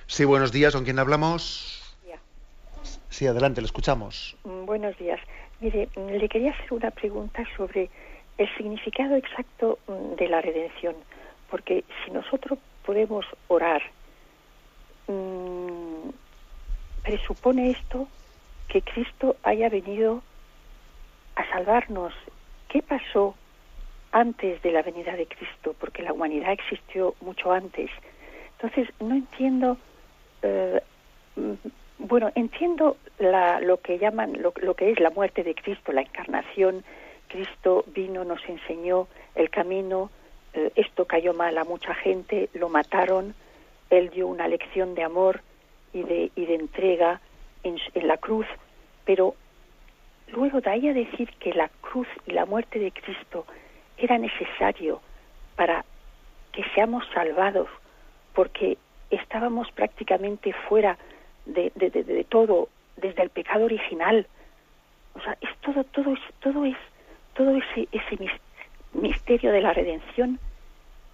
Sí, buenos días. ¿Con quién hablamos? Sí, adelante, le escuchamos. Mm, buenos días. Mire, mm, le quería hacer una pregunta sobre el significado exacto mm, de la redención, porque si nosotros podemos orar, presupone esto que Cristo haya venido a salvarnos. ¿Qué pasó antes de la venida de Cristo? Porque la humanidad existió mucho antes. Entonces, no entiendo eh, bueno, entiendo lo que llaman, lo, que es la muerte de Cristo, la encarnación. Cristo vino, nos enseñó el camino, eh, esto cayó mal a mucha gente, lo mataron, él dio una lección de amor y de, y de entrega en, en la cruz, pero luego de ahí a decir que la cruz y la muerte de Cristo era necesario para que seamos salvados, porque estábamos prácticamente fuera de, de, todo, desde el pecado original. O sea, es todo, todo es, todo es, todo ese, ese misterio de la redención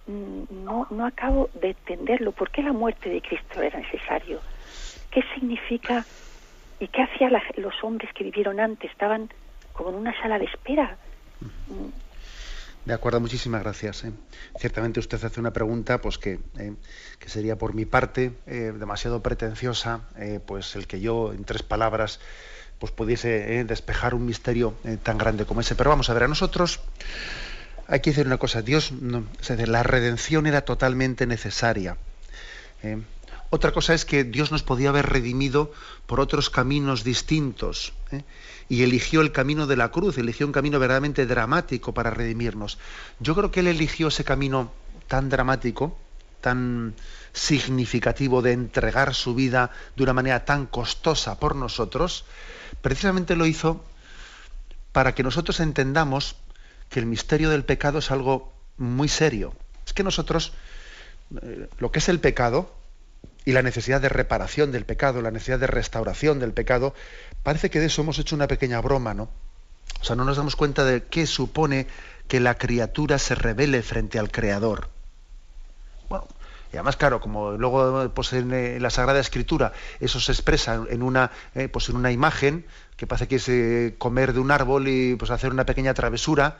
mm, no, no acabo de entenderlo. ¿Por qué la muerte de Cristo era necesario? ¿Qué significa y qué hacían los hombres que vivieron antes? Estaban como en una sala de espera. De acuerdo, muchísimas gracias. ¿eh? Ciertamente usted hace una pregunta, pues que, eh, que sería por mi parte eh, demasiado pretenciosa, pues el que yo en tres palabras pues pudiese despejar un misterio tan grande como ese. Pero vamos a ver, a nosotros hay que decir una cosa. Dios, no, la redención era totalmente necesaria. Otra cosa es que Dios nos podía haber redimido por otros caminos distintos y eligió el camino de la cruz, eligió un camino verdaderamente dramático para redimirnos. Yo creo que él eligió ese camino tan dramático, tan significativo de entregar su vida de una manera tan costosa por nosotros, precisamente lo hizo para que nosotros entendamos que el misterio del pecado es algo muy serio. Es que nosotros, eh, lo que es el pecado, y la necesidad de reparación del pecado, la necesidad de restauración del pecado, parece que de eso hemos hecho una pequeña broma, ¿no? O sea, no nos damos cuenta de qué supone que la criatura se revele frente al Creador. Bueno, y además, claro, como luego pues, en, la Sagrada Escritura eso se expresa en una, eh, pues, en una imagen, que parece que es eh, comer de un árbol y pues, hacer una pequeña travesura,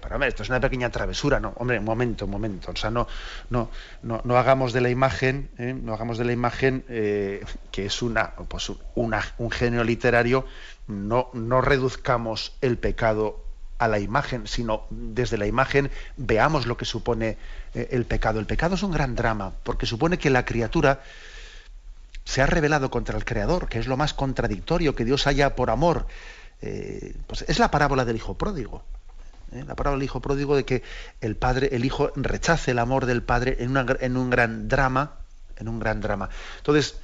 pero hombre, esto es una pequeña travesura, no, hombre, un momento, un momento, o sea, no, no, no, hagamos de la imagen, ¿eh? no hagamos de la imagen eh, que es una, pues un género literario, no, no reduzcamos el pecado a la imagen, sino desde la imagen veamos lo que supone eh, el pecado. El pecado es un gran drama, porque supone que la criatura se ha rebelado contra el Creador, que es lo más contradictorio, que Dios haya por amor. pues es la parábola del hijo pródigo. ¿Eh? la palabra del hijo pródigo de que el padre, el hijo rechace el amor del padre en, en un gran drama, en un gran drama. Entonces,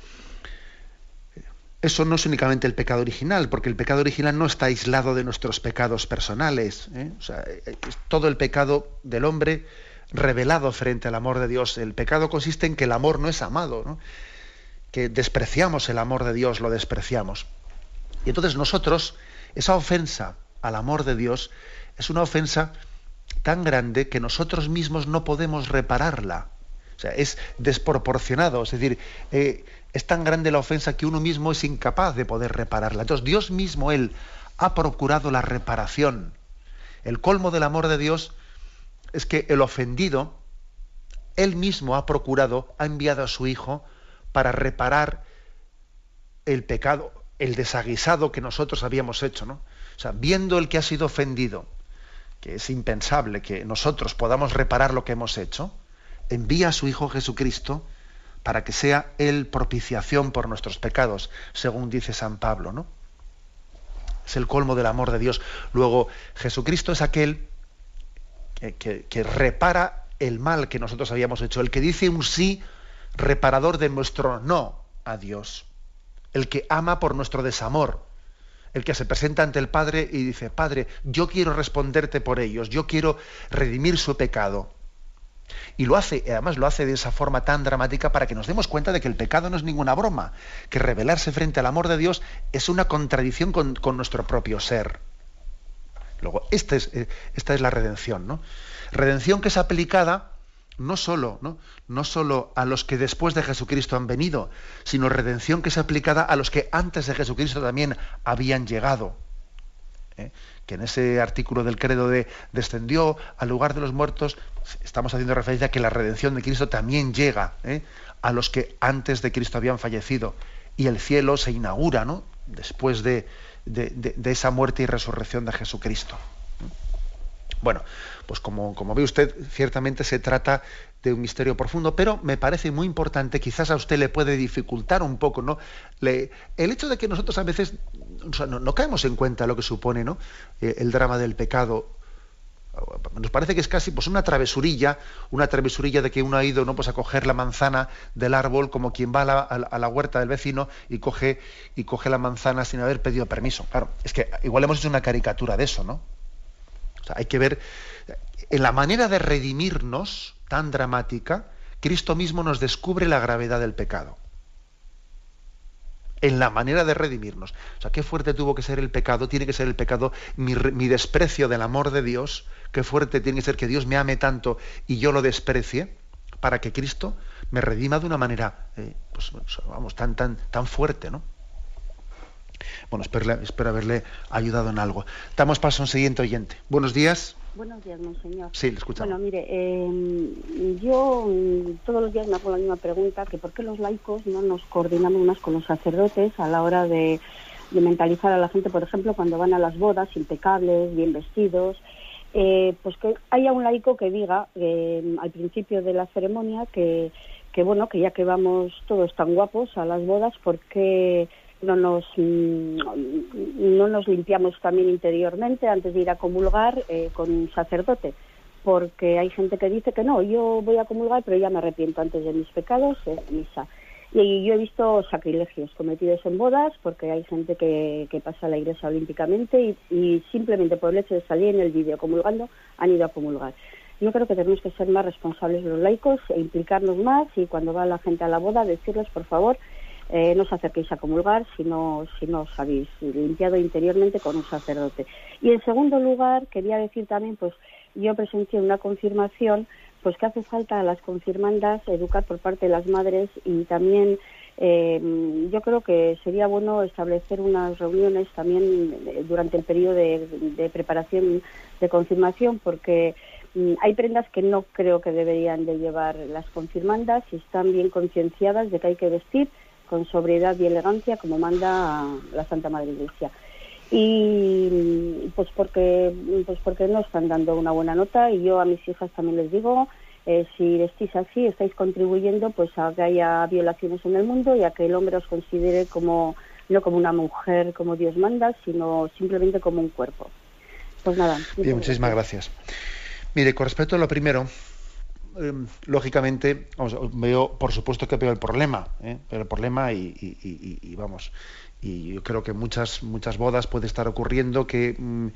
eso no es únicamente el pecado original, porque el pecado original no está aislado de nuestros pecados personales. ¿eh? O sea, todo el pecado del hombre revelado frente al amor de Dios. El pecado consiste en que el amor no es amado, que despreciamos el amor de Dios, lo despreciamos. Y entonces nosotros, esa ofensa al amor de Dios es una ofensa tan grande que nosotros mismos no podemos repararla. O sea, es desproporcionado, es decir, eh, es tan grande la ofensa que uno mismo es incapaz de poder repararla. Entonces Dios mismo, Él, ha procurado la reparación. El colmo del amor de Dios es que el ofendido, Él mismo ha procurado, ha enviado a su Hijo para reparar el pecado, el desaguisado que nosotros habíamos hecho. ¿no? O sea, viendo el que ha sido ofendido, que es impensable que nosotros podamos reparar lo que hemos hecho, envía a su Hijo Jesucristo para que sea Él propiciación por nuestros pecados, según dice San Pablo, ¿no? Es el colmo del amor de Dios. Luego, Jesucristo es aquel que, que repara el mal que nosotros habíamos hecho, el que dice un sí reparador de nuestro no a Dios, el que ama por nuestro desamor, el que se presenta ante el Padre y dice, Padre, yo quiero responderte por ellos, yo quiero redimir su pecado. Y lo hace, además lo hace de esa forma tan dramática para que nos demos cuenta de que el pecado no es ninguna broma, que rebelarse frente al amor de Dios es una contradicción con, nuestro propio ser. Luego, esta es, eh, esta es la redención, ¿no? Redención que es aplicada no solo, ¿no? solo a los que después de Jesucristo han venido, sino redención que es aplicada a los que antes de Jesucristo también habían llegado. ¿eh? que en ese artículo del credo de descendió al lugar de los muertos, estamos haciendo referencia a que la redención de Cristo también llega ¿eh? a los que antes de Cristo habían fallecido. Y el cielo se inaugura ¿no? después de, de, esa muerte y resurrección de Jesucristo. Bueno, pues como, como, ve usted, ciertamente se trata de un misterio profundo, pero me parece muy importante, quizás a usted le puede dificultar un poco, ¿no? el hecho de que nosotros a veces no, caemos en cuenta lo que supone ¿no? Eh, el drama del pecado. Nos parece que es casi pues, una travesurilla, una travesurilla de que uno ha ido ¿no? pues, a coger la manzana del árbol como quien va a la, huerta del vecino y coge, y coge la manzana sin haber pedido permiso. Claro, es que igual hemos hecho una caricatura de eso, ¿no? Hay que ver en la manera de redimirnos tan dramática, Cristo mismo nos descubre la gravedad del pecado en la manera de redimirnos. O sea, qué fuerte tuvo que ser el pecado, tiene que ser el pecado, mi, desprecio del amor de Dios, qué fuerte tiene que ser que Dios me ame tanto y yo lo desprecie, para que Cristo me redima de una manera, eh, pues, vamos, tan, tan, tan fuerte, ¿no? Bueno, espero, espero haberle ayudado en algo. Damos paso a un siguiente oyente. Buenos días. Buenos días, monseñor. Sí, le escuchamos. Bueno, mire, em, yo mm, todos los días me hago la misma pregunta, que por qué los laicos no nos coordinamos más con los sacerdotes a la hora de, mentalizar a la gente, por ejemplo, cuando van a las bodas impecables, bien vestidos, eh, pues que haya un laico que diga em, al principio de la ceremonia que, que, bueno, que ya que vamos todos tan guapos a las bodas, ¿por qué no nos, mm, no nos limpiamos también interiormente antes de ir a comulgar eh, con un sacerdote, porque hay gente que dice que no, yo voy a comulgar, pero ya me arrepiento antes de mis pecados, en misa. Y yo he visto sacrilegios cometidos en bodas, porque hay gente que, pasa a la iglesia olímpicamente y, y, simplemente por el hecho de salir en el vídeo comulgando han ido a comulgar. Yo creo que tenemos que ser más responsables los laicos e implicarnos más y cuando va la gente a la boda decirles, por favor, eh, no os acerquéis a comulgar si no, si no os habéis limpiado interiormente con un sacerdote. Y en segundo lugar, quería decir también, pues yo presencié una confirmación, pues que hace falta a las confirmandas educar por parte de las madres y también eh, yo creo que sería bueno establecer unas reuniones también eh, durante el periodo de, de preparación de confirmación porque mm, hay prendas que no creo que deberían de llevar las confirmandas y están bien concienciadas de que hay que vestir con sobriedad y elegancia como manda la Santa Madre Iglesia. Y pues porque, pues porque no están dando una buena nota y yo a mis hijas también les digo, eh, si vestís así estáis contribuyendo pues a que haya violaciones en el mundo y a que el hombre os considere como no como una mujer como Dios manda, sino simplemente como un cuerpo. Pues nada. Bien, muchísimas gracias. Mire, con respecto a lo primero, Em, lógicamente, veo, por supuesto que veo el problema, ¿eh? el problema y, vamos, y yo creo que muchas muchas bodas puede estar ocurriendo que mm,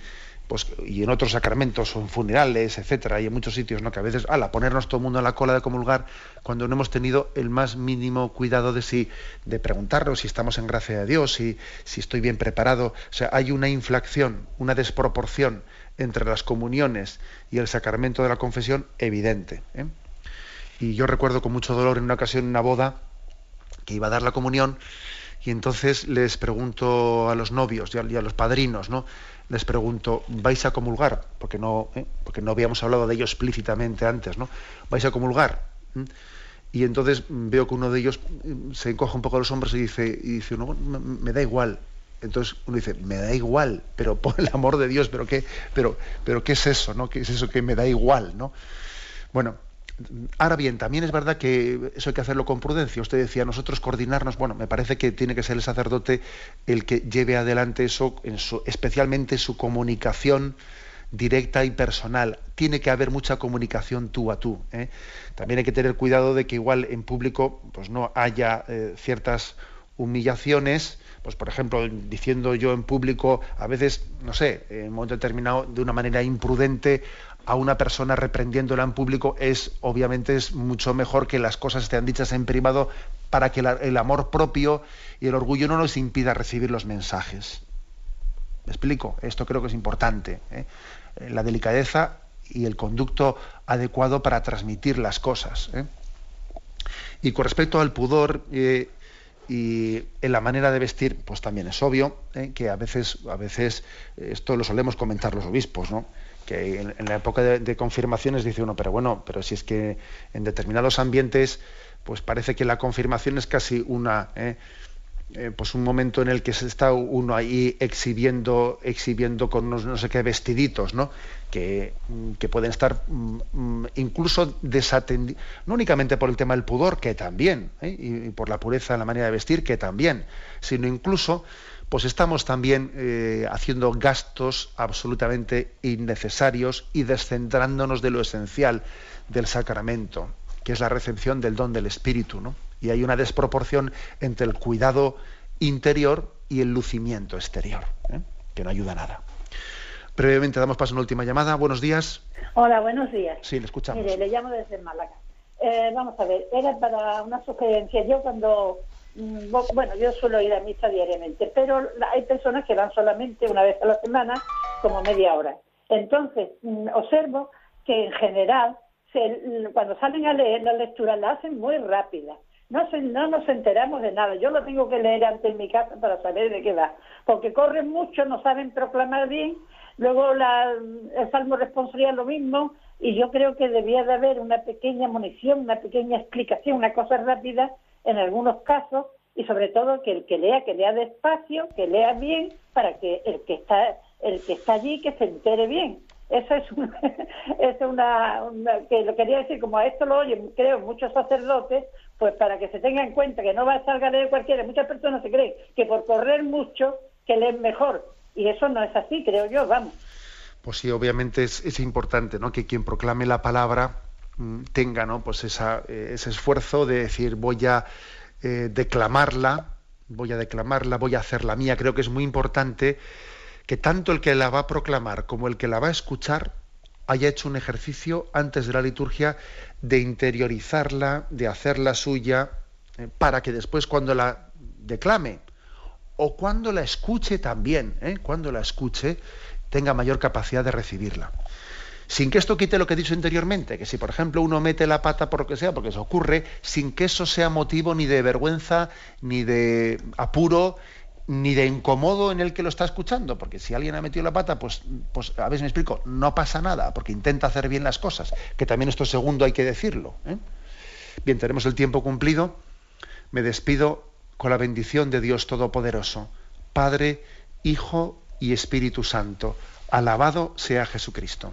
pues, y en otros sacramentos en funerales, etcétera, y en muchos sitios, ¿no? Que a veces, ala, ponernos todo el mundo en la cola de comulgar cuando no hemos tenido el más mínimo cuidado de si, de preguntarnos si estamos en gracia de Dios, si, si estoy bien preparado. O sea, hay una inflación, una desproporción entre las comuniones y el sacramento de la confesión evidente. ¿eh? Y yo recuerdo con mucho dolor en una ocasión en una boda que iba a dar la comunión y entonces les pregunto a los novios y a, los padrinos, ¿no? Les pregunto, ¿vais a comulgar? Porque no, ¿eh? porque no habíamos hablado de ello explícitamente antes, ¿no? ¿Vais a comulgar? ¿Mm? Y entonces veo que uno de ellos mm, se encoge un poco los hombros y dice, y dice no, me, da igual. Entonces uno dice, me da igual, pero [laughs] por el amor de Dios, pero qué, pero, pero qué es eso, ¿no? ¿Qué es eso que me da igual, ¿no? Bueno, Ahora bien, también es verdad que eso hay que hacerlo con prudencia. Usted decía, nosotros coordinarnos, bueno, me parece que tiene que ser el sacerdote el que lleve adelante eso, en su, especialmente su comunicación directa y personal. Tiene que haber mucha comunicación tú a tú. ¿eh? También hay que tener cuidado de que igual en público pues no haya eh, ciertas humillaciones, pues por ejemplo, diciendo yo en público, a veces, no sé, en un momento determinado, de una manera imprudente, a una persona reprendiéndola en público es obviamente es mucho mejor que las cosas estén dichas en privado para que el amor propio y el orgullo no nos impida recibir los mensajes. ¿Me explico? Esto creo que es importante. ¿eh? La delicadeza y el conducto adecuado para transmitir las cosas. ¿eh? Y con respecto al pudor eh, y en la manera de vestir, pues también es obvio que a veces, a veces esto lo solemos comentar los obispos, ¿no? que en, la época de, confirmaciones dice uno, pero bueno, pero si es que en determinados ambientes, pues parece que la confirmación es casi una, ¿eh? Eh, pues un momento en el que se está uno ahí exhibiendo, exhibiendo con unos no sé qué vestiditos, ¿no? Que, que pueden estar mm, mm, incluso desatendidos, no únicamente por el tema del pudor, que también, ¿eh? y, y por la pureza en la manera de vestir, que también, sino incluso pues estamos también eh, haciendo gastos absolutamente innecesarios y descentrándonos de lo esencial del sacramento, que es la recepción del don del Espíritu. ¿no? Y hay una desproporción entre el cuidado interior y el lucimiento exterior, ¿eh? que no ayuda a nada. Previamente damos paso a una última llamada. Buenos días. Hola, buenos días. Sí, le escuchamos. Mire, le llamo desde Málaga. Eh, vamos a ver, era para una sugerencia. Yo cuando Mm, bueno, yo suelo ir a misa diariamente, pero hay personas que van solamente una vez a la semana, como media hora. Entonces, mm, observo que en general, cuando salen a leer la lectura, la hacen muy rápida. No, no nos enteramos de nada. Yo lo tengo que leer antes en mi casa para saber de qué va. Porque corren mucho, no saben proclamar bien. Luego la, el salmo responsorial lo mismo. Y yo creo que debía de haber una pequeña munición, una pequeña explicación, una cosa rápida en algunos casos y sobre todo que el que lea, que lea despacio, que lea bien, para que el que está, el que está allí, que se entere bien. Eso es, una, [laughs] es una, que lo quería decir, como a esto lo oyen, creo, muchos sacerdotes, pues para que se tenga en cuenta que no va a a leer cualquiera, muchas personas se creen que por correr mucho, que leen mejor, y eso no es así, creo yo, vamos. Pues sí, obviamente es, es importante, ¿no? Que quien proclame la palabra Mm, tenga ¿no? pues esa, eh, ese esfuerzo de decir voy a eh, declamarla, voy a declamarla, voy a hacerla mía. Creo que es muy importante que tanto el que la va a proclamar como el que la va a escuchar haya hecho un ejercicio antes de la liturgia de interiorizarla, de hacerla suya, eh, para que después cuando la declame o cuando la escuche también, cuando la escuche, tenga mayor capacidad de recibirla. Sin que esto quite lo que he dicho anteriormente, que si por ejemplo uno mete la pata por lo que sea, porque eso ocurre, sin que eso sea motivo ni de vergüenza, ni de apuro, ni de incomodo en el que lo está escuchando, porque si alguien ha metido la pata, pues, pues a ver si me explico, no pasa nada, porque intenta hacer bien las cosas, que también esto segundo hay que decirlo. ¿eh? Bien, tenemos el tiempo cumplido, me despido con la bendición de Dios Todopoderoso, Padre, Hijo y Espíritu Santo. Alabado sea Jesucristo.